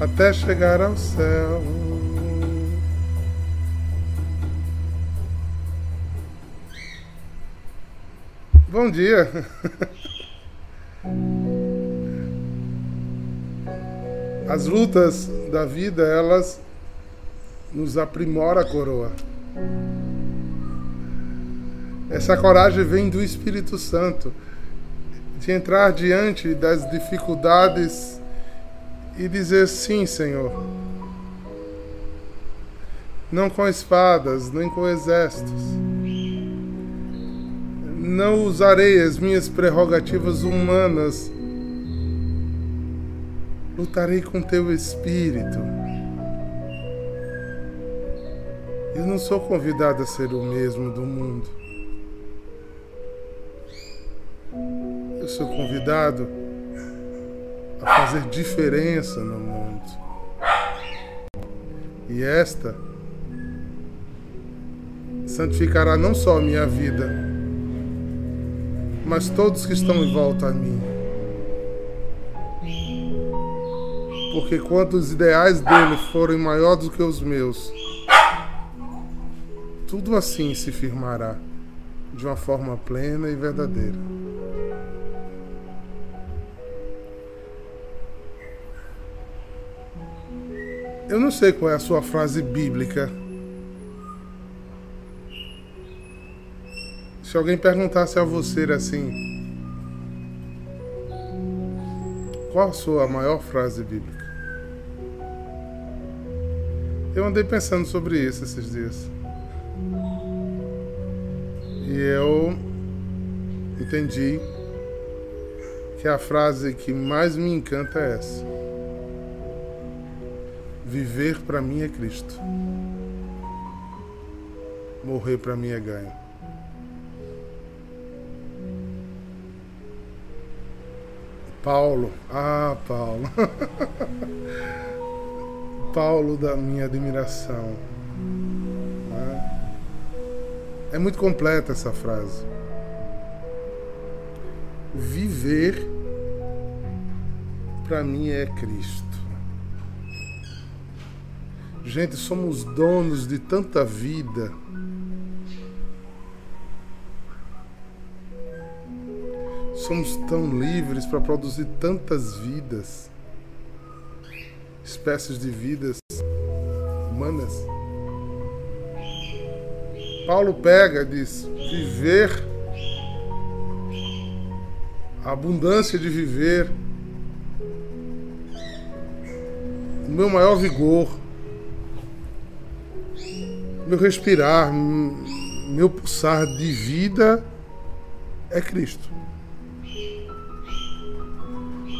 até chegar ao céu. Bom dia. As lutas da vida, elas nos aprimora a coroa. Essa coragem vem do Espírito Santo de entrar diante das dificuldades e dizer sim, Senhor. Não com espadas, nem com exércitos. Não usarei as minhas prerrogativas humanas. Lutarei com teu espírito. Eu não sou convidado a ser o mesmo do mundo. eu sou convidado a fazer diferença no mundo. E esta santificará não só a minha vida, mas todos que estão em volta a mim. Porque quando os ideais dele forem maiores do que os meus, tudo assim se firmará de uma forma plena e verdadeira. Eu não sei qual é a sua frase bíblica. Se alguém perguntasse a você assim, qual a sua maior frase bíblica? Eu andei pensando sobre isso esses dias. E eu entendi que a frase que mais me encanta é essa. Viver para mim é Cristo. Morrer para mim é ganho. Paulo, ah, Paulo. Paulo da minha admiração. É muito completa essa frase. Viver para mim é Cristo. Gente, somos donos de tanta vida. Somos tão livres para produzir tantas vidas, espécies de vidas humanas. Paulo pega e diz: viver, a abundância de viver, o meu maior vigor, meu respirar, meu pulsar de vida é Cristo.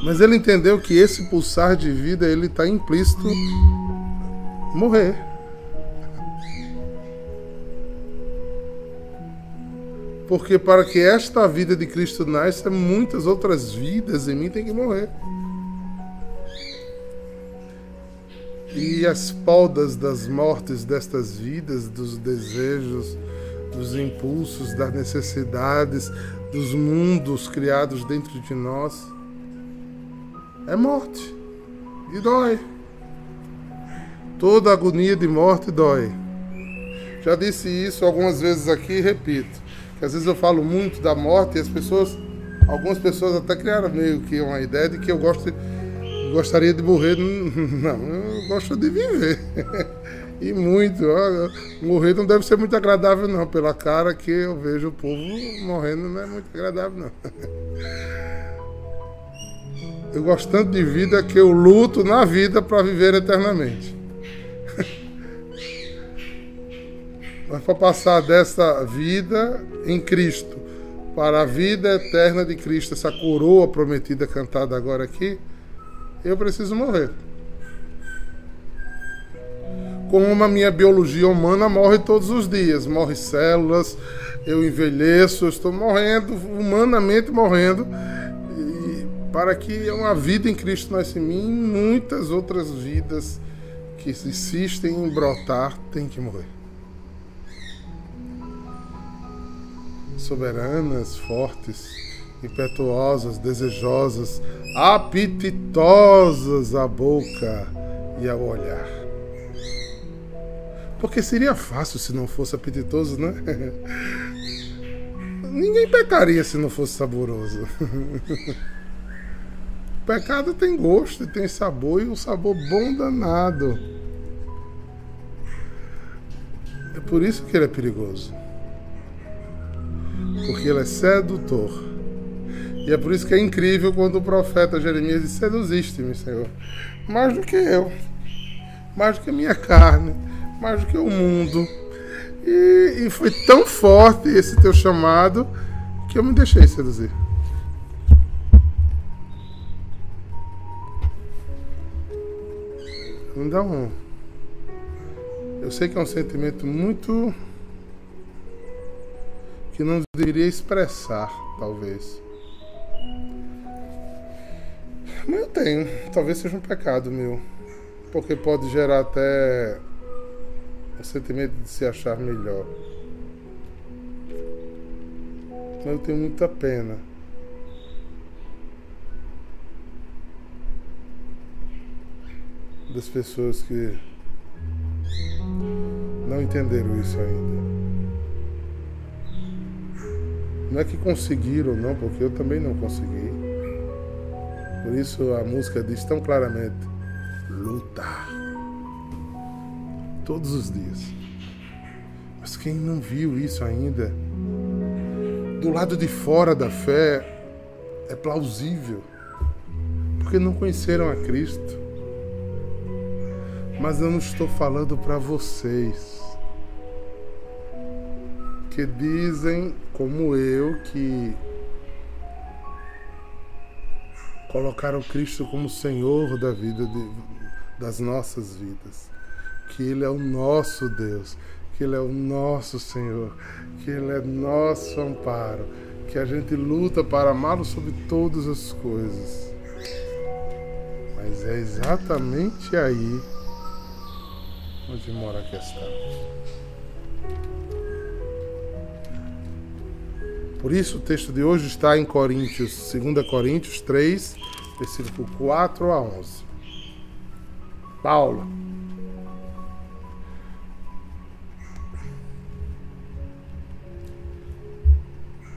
Mas ele entendeu que esse pulsar de vida ele está implícito morrer. Porque para que esta vida de Cristo nasça, muitas outras vidas em mim têm que morrer. E as podas das mortes destas vidas, dos desejos, dos impulsos, das necessidades, dos mundos criados dentro de nós, é morte e dói. Toda agonia de morte dói. Já disse isso algumas vezes aqui e repito, que às vezes eu falo muito da morte e as pessoas, algumas pessoas até criaram meio que uma ideia de que eu gosto de gostaria de morrer. Não, eu gosto de viver. E muito. morrer não deve ser muito agradável, não. Pela cara que eu vejo o povo morrendo, não é muito agradável, não. Eu gosto tanto de vida que eu luto na vida para viver eternamente. Mas para passar dessa vida em Cristo para a vida eterna de Cristo, essa coroa prometida cantada agora aqui, eu preciso morrer. Como a minha biologia humana morre todos os dias, morre células, eu envelheço, eu estou morrendo, humanamente morrendo, e para que uma vida em Cristo nasça em mim, muitas outras vidas que insistem em brotar têm que morrer. Soberanas, fortes, impetuosas, desejosas, apetitosas a boca, e ao olhar. Porque seria fácil se não fosse apetitoso, né? Ninguém pecaria se não fosse saboroso. Pecado tem gosto e tem sabor, e um sabor bom danado. É por isso que ele é perigoso. Porque ele é sedutor. E é por isso que é incrível quando o profeta Jeremias diz: Seduziste-me, Senhor, mais do que eu, mais do que a minha carne, mais do que o mundo. E, e foi tão forte esse teu chamado que eu me deixei seduzir. Então, eu sei que é um sentimento muito que não deveria expressar, talvez. Mas eu tenho, talvez seja um pecado meu, porque pode gerar até o sentimento de se achar melhor. Mas eu tenho muita pena. Das pessoas que não entenderam isso ainda. Não é que conseguiram, não, porque eu também não consegui. Por isso a música diz tão claramente: lutar. Todos os dias. Mas quem não viu isso ainda, do lado de fora da fé, é plausível. Porque não conheceram a Cristo. Mas eu não estou falando para vocês que dizem, como eu, que colocaram Cristo como Senhor da vida de, das nossas vidas, que Ele é o nosso Deus, que Ele é o nosso Senhor, que Ele é nosso amparo, que a gente luta para amá-lo sobre todas as coisas. Mas é exatamente aí onde mora a questão. Por isso o texto de hoje está em Coríntios, 2 Coríntios 3, versículo 4 a 11. Paulo.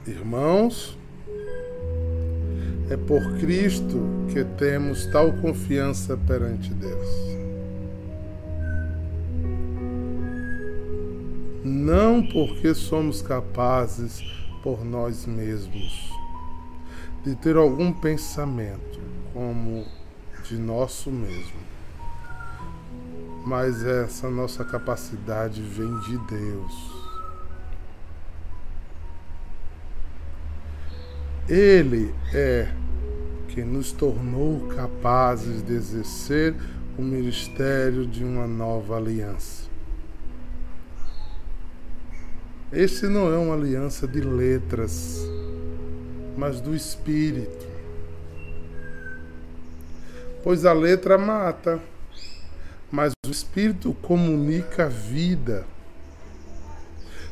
Irmãos, é por Cristo que temos tal confiança perante Deus. não porque somos capazes por nós mesmos de ter algum pensamento como de nosso mesmo, mas essa nossa capacidade vem de Deus. Ele é que nos tornou capazes de exercer o ministério de uma nova aliança. Este não é uma aliança de letras, mas do espírito. Pois a letra mata, mas o espírito comunica vida.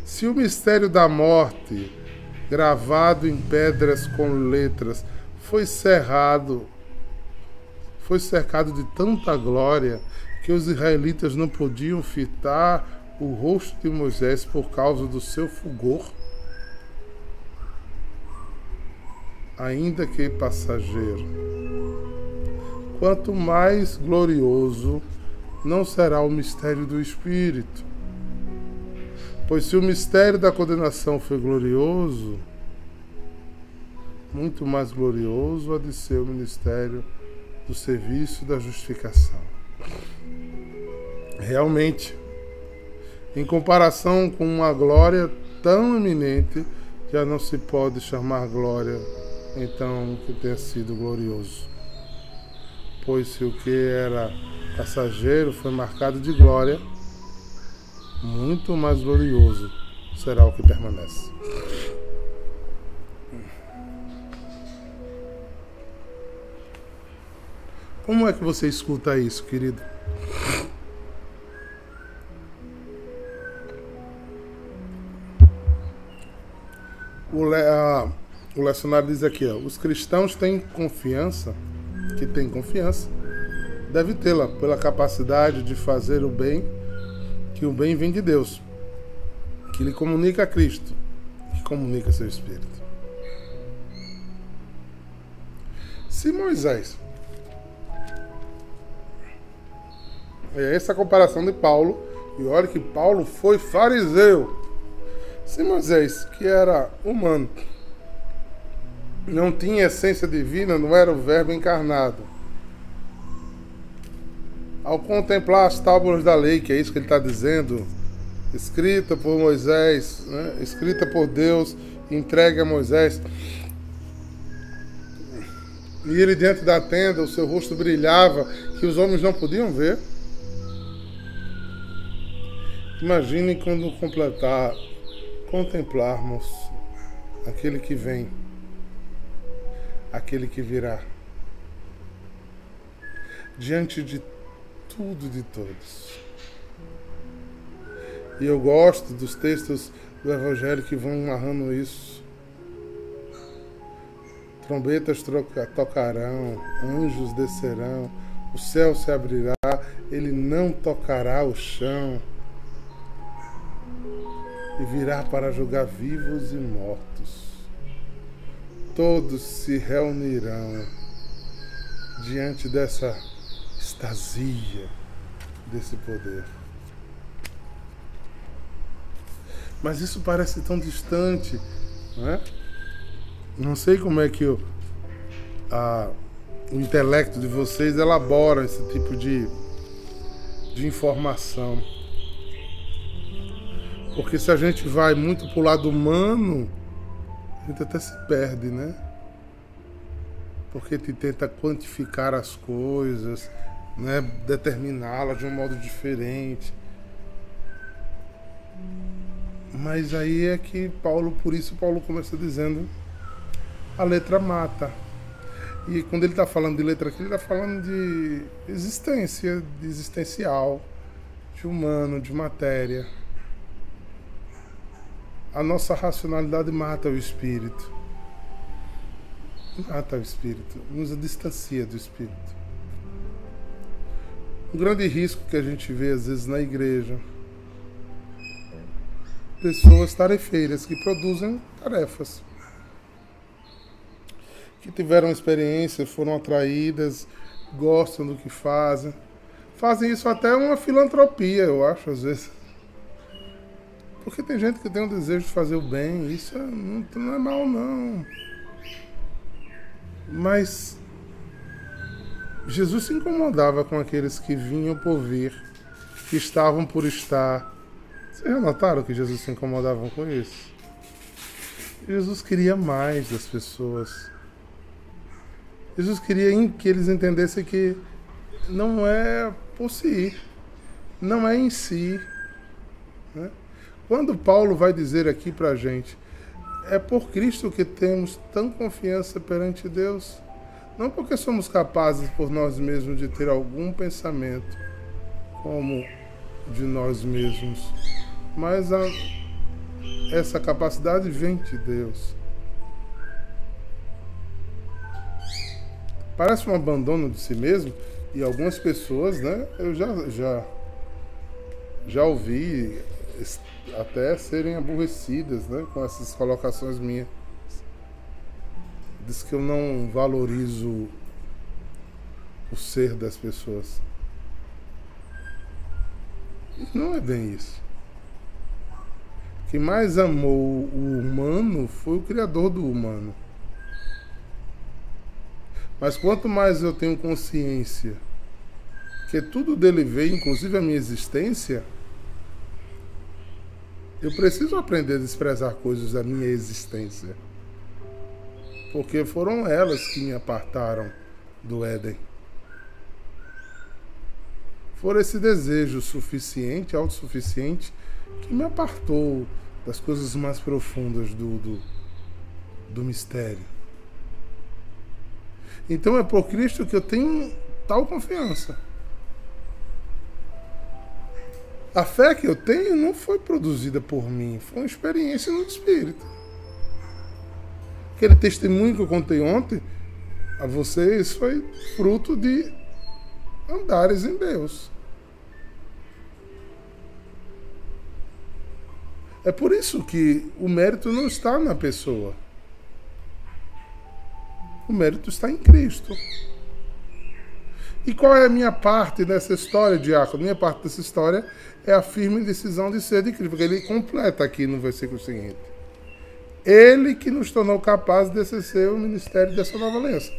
Se o mistério da morte, gravado em pedras com letras, foi cerrado, foi cercado de tanta glória que os israelitas não podiam fitar o rosto de Moisés por causa do seu fulgor, ainda que passageiro. Quanto mais glorioso não será o mistério do Espírito. Pois se o mistério da condenação foi glorioso, muito mais glorioso há de ser o ministério do serviço da justificação. Realmente, em comparação com uma glória tão eminente, já não se pode chamar glória, então, que tenha sido glorioso. Pois se o que era passageiro foi marcado de glória, muito mais glorioso será o que permanece. Como é que você escuta isso, querido? O, a, o lecionário diz aqui, ó, os cristãos têm confiança, que têm confiança, deve tê-la pela capacidade de fazer o bem, que o bem vem de Deus, que lhe comunica a Cristo, que comunica seu Espírito. Se Moisés. É essa a comparação de Paulo. E olha que Paulo foi fariseu. Se Moisés, que era humano, não tinha essência divina, não era o Verbo encarnado. Ao contemplar as tábuas da lei, que é isso que ele está dizendo, escrita por Moisés, né? escrita por Deus, entregue a Moisés. E ele diante da tenda, o seu rosto brilhava, que os homens não podiam ver. Imaginem quando completar, contemplarmos aquele que vem, aquele que virá, diante de tudo de todos. E eu gosto dos textos do Evangelho que vão narrando isso. Trombetas tocarão, anjos descerão, o céu se abrirá, ele não tocará o chão. E virá para julgar vivos e mortos. Todos se reunirão diante dessa extasia desse poder. Mas isso parece tão distante, não é? Não sei como é que o, a, o intelecto de vocês elabora esse tipo de, de informação. Porque se a gente vai muito para o lado humano, a gente até se perde, né? Porque te tenta quantificar as coisas, né? determiná-las de um modo diferente. Mas aí é que Paulo, por isso Paulo começa dizendo a letra mata. E quando ele está falando de letra aqui, ele está falando de existência, de existencial, de humano, de matéria. A nossa racionalidade mata o espírito. Mata o espírito, nos distancia do espírito. Um grande risco que a gente vê às vezes na igreja. Pessoas tarefeiras que produzem tarefas que tiveram experiência, foram atraídas, gostam do que fazem. Fazem isso até uma filantropia, eu acho, às vezes. Porque tem gente que tem um desejo de fazer o bem, isso não, não é mal, não. Mas Jesus se incomodava com aqueles que vinham por vir, que estavam por estar. Vocês já notaram que Jesus se incomodava com isso? Jesus queria mais das pessoas. Jesus queria que eles entendessem que não é por si, não é em si. Né? Quando Paulo vai dizer aqui para a gente, é por Cristo que temos tão confiança perante Deus, não porque somos capazes por nós mesmos de ter algum pensamento como de nós mesmos, mas a, essa capacidade vem de Deus. Parece um abandono de si mesmo e algumas pessoas, né? Eu já já já ouvi até serem aborrecidas, né, com essas colocações minhas. Diz que eu não valorizo o ser das pessoas. Não é bem isso. Quem mais amou o humano foi o Criador do humano. Mas quanto mais eu tenho consciência que tudo dele veio, inclusive a minha existência, eu preciso aprender a desprezar coisas da minha existência. Porque foram elas que me apartaram do Éden. Foi esse desejo suficiente, autossuficiente, que me apartou das coisas mais profundas do, do, do mistério. Então é por Cristo que eu tenho tal confiança. A fé que eu tenho não foi produzida por mim, foi uma experiência no Espírito. Aquele testemunho que eu contei ontem a vocês foi fruto de andares em Deus. É por isso que o mérito não está na pessoa. O mérito está em Cristo. E qual é a minha parte nessa história, Diácono? Minha parte dessa história é a firme decisão de ser de Cristo, porque ele completa aqui no versículo seguinte. Ele que nos tornou capazes de exercer o ministério dessa nova aliança.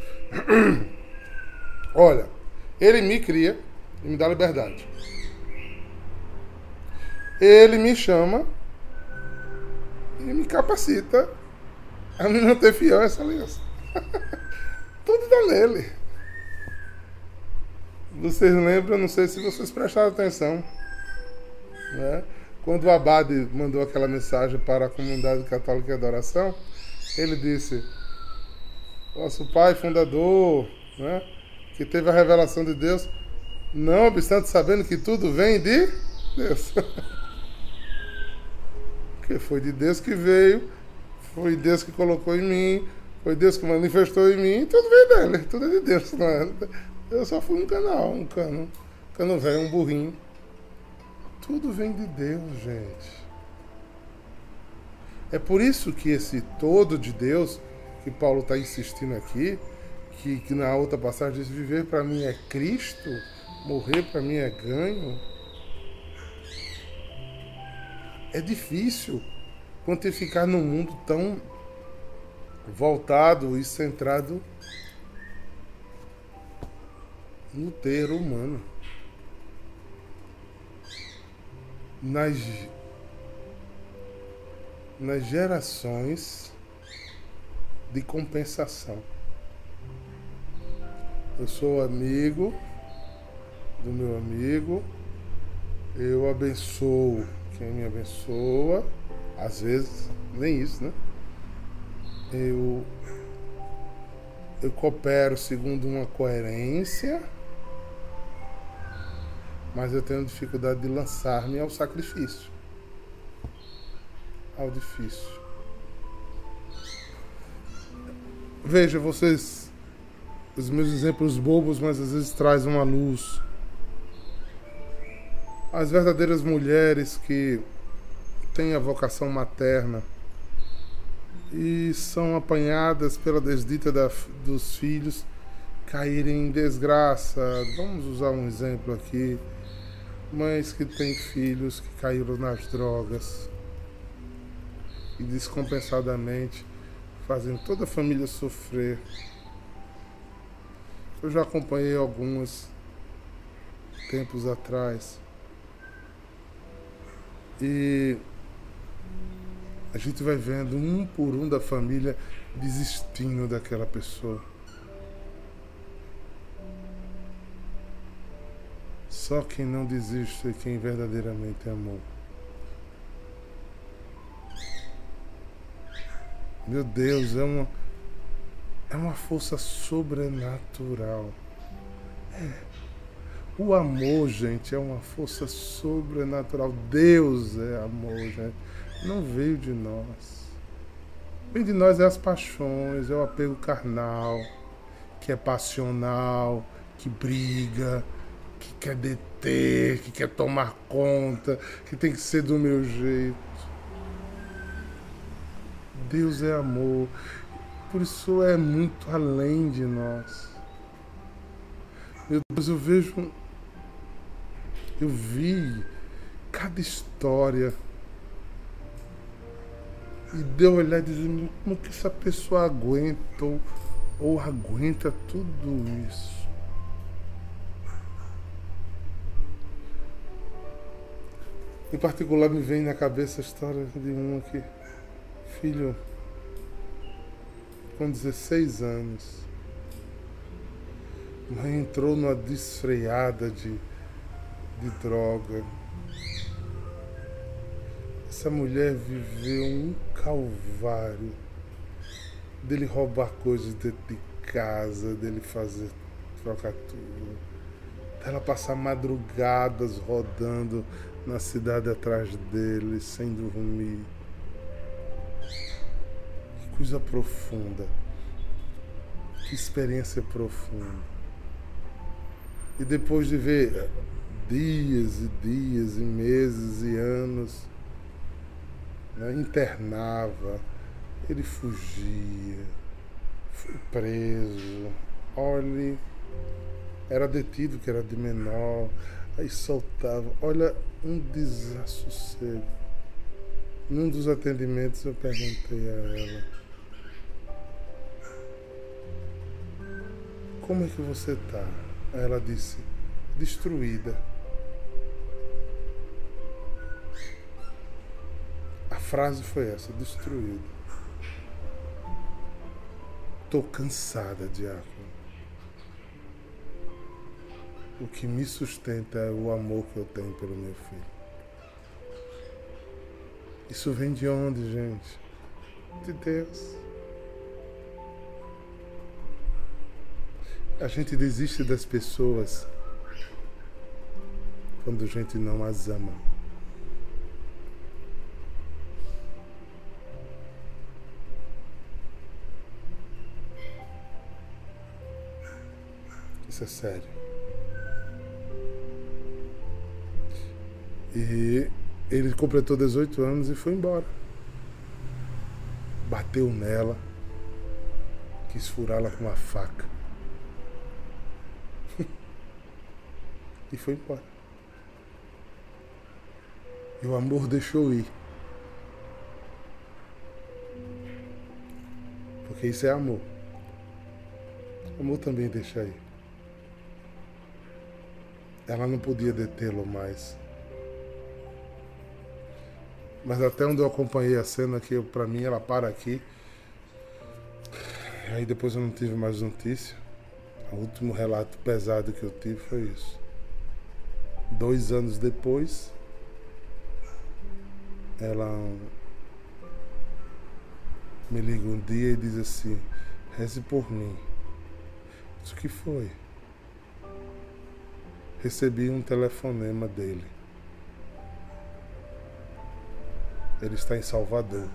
Olha, ele me cria e me dá liberdade. Ele me chama e me capacita a me manter fiel a essa aliança. Tudo está nele. Vocês lembram, não sei se vocês prestaram atenção, né? quando o Abade mandou aquela mensagem para a comunidade católica de adoração, ele disse: Nosso pai fundador, né? que teve a revelação de Deus, não obstante sabendo que tudo vem de Deus. Porque foi de Deus que veio, foi Deus que colocou em mim, foi Deus que manifestou em mim, tudo veio dele, tudo é de Deus, não é? Eu só fui um canal, um cano, cano velho, um burrinho. Tudo vem de Deus, gente. É por isso que esse todo de Deus, que Paulo está insistindo aqui, que, que na outra passagem diz: viver para mim é Cristo, morrer para mim é ganho. É difícil quantificar num mundo tão voltado e centrado ter humano. Nas, nas gerações de compensação. Eu sou amigo do meu amigo, eu abençoo quem me abençoa, às vezes nem isso, né? Eu eu coopero segundo uma coerência, mas eu tenho dificuldade de lançar-me ao sacrifício, ao difícil. Veja, vocês os meus exemplos bobos, mas às vezes traz uma luz. As verdadeiras mulheres que têm a vocação materna e são apanhadas pela desdita da, dos filhos caírem em desgraça. Vamos usar um exemplo aqui. Mães que têm filhos que caíram nas drogas e descompensadamente fazem toda a família sofrer. Eu já acompanhei algumas tempos atrás. E a gente vai vendo um por um da família desistindo daquela pessoa. Só quem não desiste é quem verdadeiramente amou. Meu Deus, é uma é uma força sobrenatural. É. O amor, gente, é uma força sobrenatural. Deus é amor, gente. Não veio de nós. Vem de nós é as paixões, é o apego carnal, que é passional, que briga, que quer deter, que quer tomar conta, que tem que ser do meu jeito. Deus é amor. Por isso é muito além de nós. Meu Deus, eu vejo. Eu vi cada história. E deu olhar dizendo como que essa pessoa aguenta ou aguenta tudo isso. Em particular me vem na cabeça a história de um aqui. Filho, com 16 anos. Mãe entrou numa desfreada de, de droga. Essa mulher viveu um calvário dele roubar coisas dentro de casa, dele fazer trocar tudo, dela passar madrugadas rodando na cidade atrás dele sem dormir coisa profunda. Que experiência profunda. E depois de ver dias e dias e meses e anos, né, internava, ele fugia, foi preso, olhe, era detido que era de menor, aí soltava, olha um desassossego. Num dos atendimentos eu perguntei a ela, como é que você está? Ela disse, destruída. A frase foi essa, destruída. Estou cansada, diácono. O que me sustenta é o amor que eu tenho pelo meu filho. Isso vem de onde, gente? De Deus. A gente desiste das pessoas quando a gente não as ama. Isso é sério. E ele completou 18 anos e foi embora. Bateu nela, quis furá-la com uma faca. e foi embora. E o amor deixou ir. Porque isso é amor. Amor também deixa ir. Ela não podia detê-lo mais. Mas até onde eu acompanhei a cena, que para mim ela para aqui. Aí depois eu não tive mais notícia. O último relato pesado que eu tive foi isso. Dois anos depois, ela me liga um dia e diz assim: reze por mim. Isso que foi. Recebi um telefonema dele. Ele está em Salvador.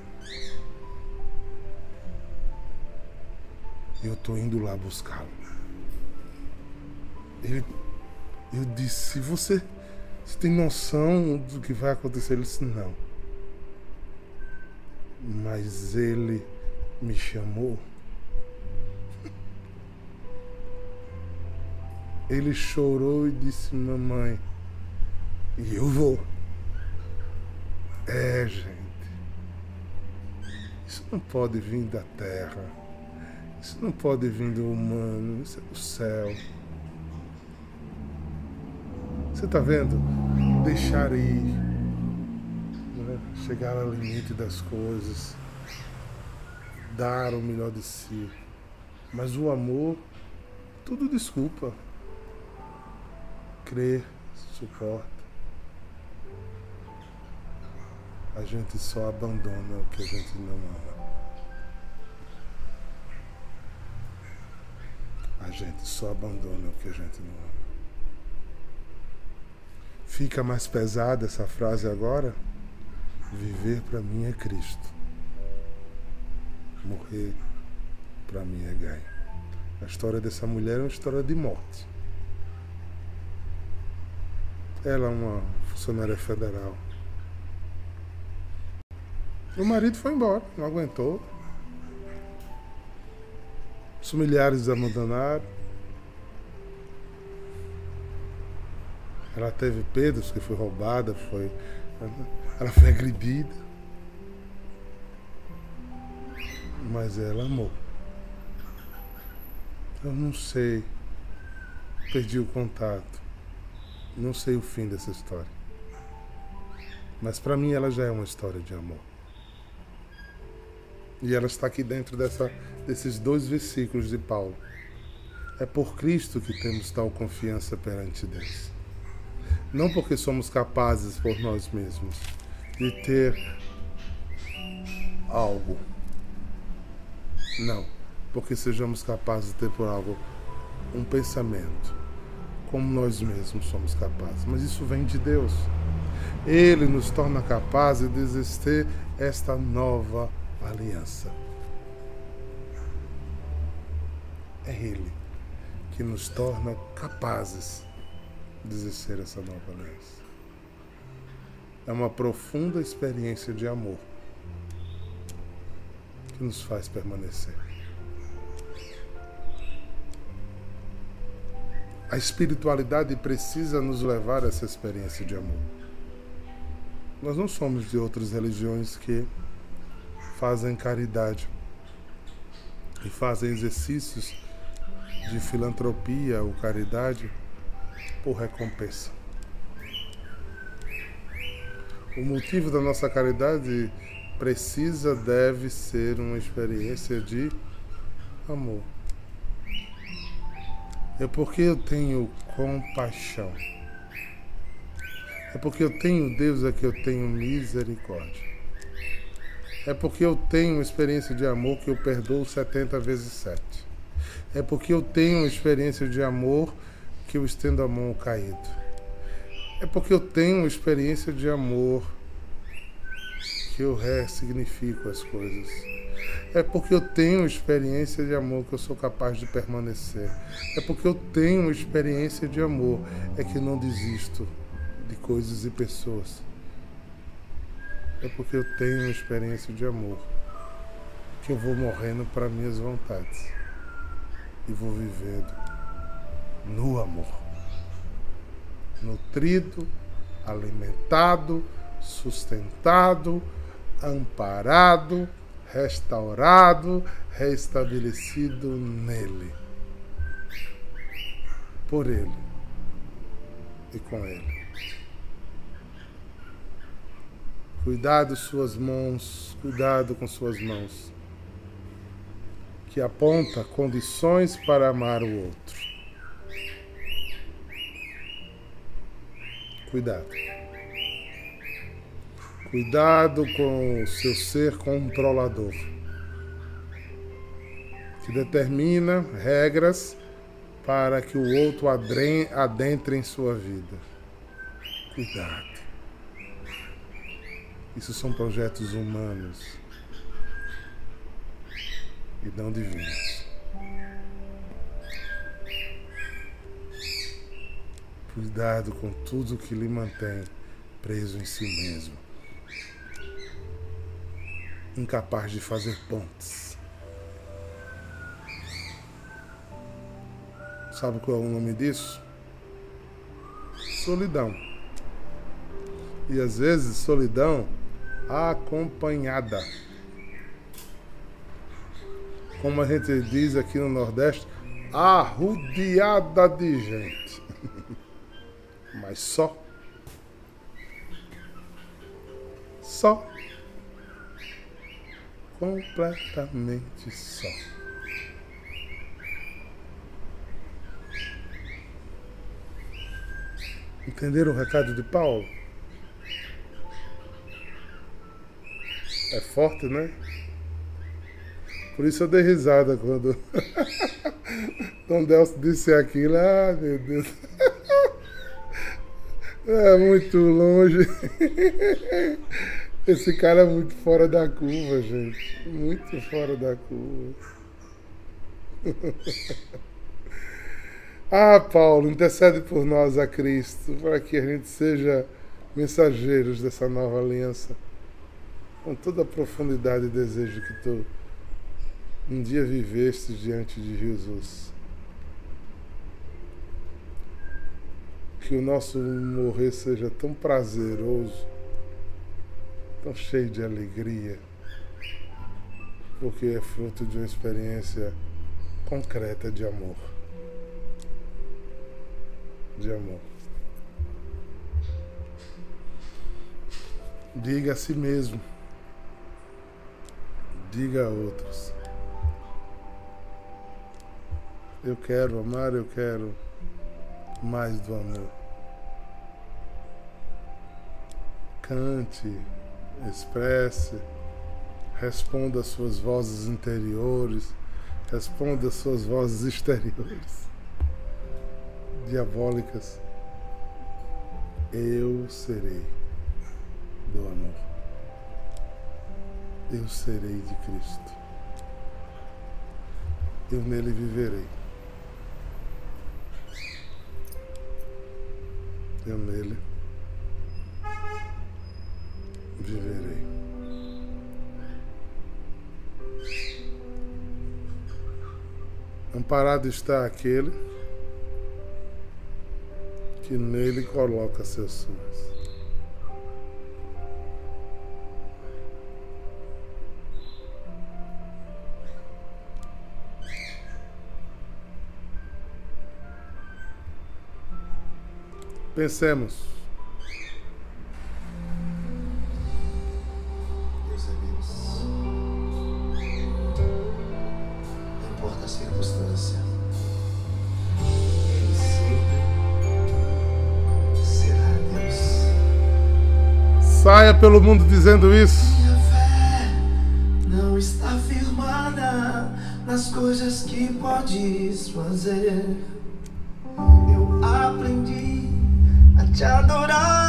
Eu estou indo lá buscá-lo. Ele, eu disse, você, você tem noção do que vai acontecer? Ele disse, não. Mas ele me chamou. Ele chorou e disse, mamãe, e eu vou. É, gente. Isso não pode vir da terra. Isso não pode vir do humano. Isso é do céu. Você está vendo? Deixar ir. Né? Chegar ao limite das coisas. Dar o melhor de si. Mas o amor, tudo desculpa. Crer, suporta. A gente só abandona o que a gente não ama. A gente só abandona o que a gente não ama. Fica mais pesada essa frase agora? Viver para mim é Cristo. Morrer para mim é ganho. A história dessa mulher é uma história de morte. Ela é uma funcionária federal o marido foi embora, não aguentou. Os familiares abandonaram. Ela teve perdas, que foi roubada, foi. Ela foi agredida. Mas ela amou. Eu não sei. Perdi o contato. Não sei o fim dessa história. Mas para mim ela já é uma história de amor. E ela está aqui dentro dessa, desses dois versículos de Paulo. É por Cristo que temos tal confiança perante Deus. Não porque somos capazes por nós mesmos de ter algo. Não, porque sejamos capazes de ter por algo um pensamento, como nós mesmos somos capazes. Mas isso vem de Deus. Ele nos torna capazes de existir esta nova aliança. É Ele que nos torna capazes de essa nova aliança. É uma profunda experiência de amor que nos faz permanecer. A espiritualidade precisa nos levar a essa experiência de amor. Nós não somos de outras religiões que fazem caridade e fazem exercícios de filantropia ou caridade por recompensa. O motivo da nossa caridade precisa, deve ser uma experiência de amor. É porque eu tenho compaixão. É porque eu tenho Deus, é que eu tenho misericórdia. É porque eu tenho experiência de amor que eu perdoo 70 vezes 7. É porque eu tenho experiência de amor que eu estendo a mão caído. É porque eu tenho experiência de amor que eu ressignifico as coisas. É porque eu tenho experiência de amor que eu sou capaz de permanecer. É porque eu tenho experiência de amor é que não desisto de coisas e pessoas. É porque eu tenho experiência de amor que eu vou morrendo para minhas vontades e vou vivendo no amor. Nutrido, alimentado, sustentado, amparado, restaurado, restabelecido nele. Por ele e com ele. Cuidado suas mãos, cuidado com suas mãos, que aponta condições para amar o outro. Cuidado. Cuidado com o seu ser controlador, que determina regras para que o outro adentre em sua vida. Cuidado. Isso são projetos humanos e não divinos. Cuidado com tudo que lhe mantém preso em si mesmo incapaz de fazer pontes. Sabe qual é o nome disso? Solidão. E às vezes solidão acompanhada. Como a gente diz aqui no Nordeste, arrudeada de gente. Mas só. Só completamente só. Entenderam o recado de Paulo? É forte, né? Por isso eu dei risada quando Dom Delcio disse aquilo. Ah, meu Deus. É muito longe. Esse cara é muito fora da curva, gente. Muito fora da curva. ah, Paulo, intercede por nós a Cristo, para que a gente seja mensageiros dessa nova aliança, com toda a profundidade e desejo que tu um dia viveste diante de Jesus. Que o nosso morrer seja tão prazeroso tão cheio de alegria, porque é fruto de uma experiência concreta de amor. De amor. Diga a si mesmo, diga a outros. Eu quero amar, eu quero mais do amor. Cante expresse, responda às suas vozes interiores, responda às suas vozes exteriores, diabólicas. Eu serei do amor. Eu serei de Cristo. Eu nele viverei. Eu nele viverei. Amparado está aquele que nele coloca seus sonhos. Pensemos. Deus é Deus. Não importa a circunstância. Ele sempre será Deus. Saia pelo mundo dizendo isso. Minha fé não está firmada nas coisas que podes fazer. Te adorar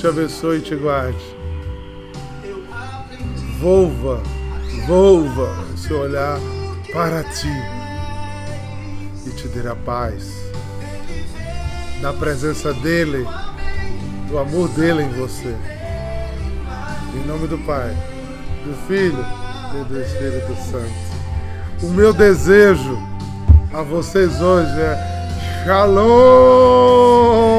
te abençoe e te guarde. Volva, volva o seu olhar para ti e te a paz. Da presença dEle, do amor dEle em você. Em nome do Pai, do Filho e do Espírito Santo. O meu desejo a vocês hoje é Shalom!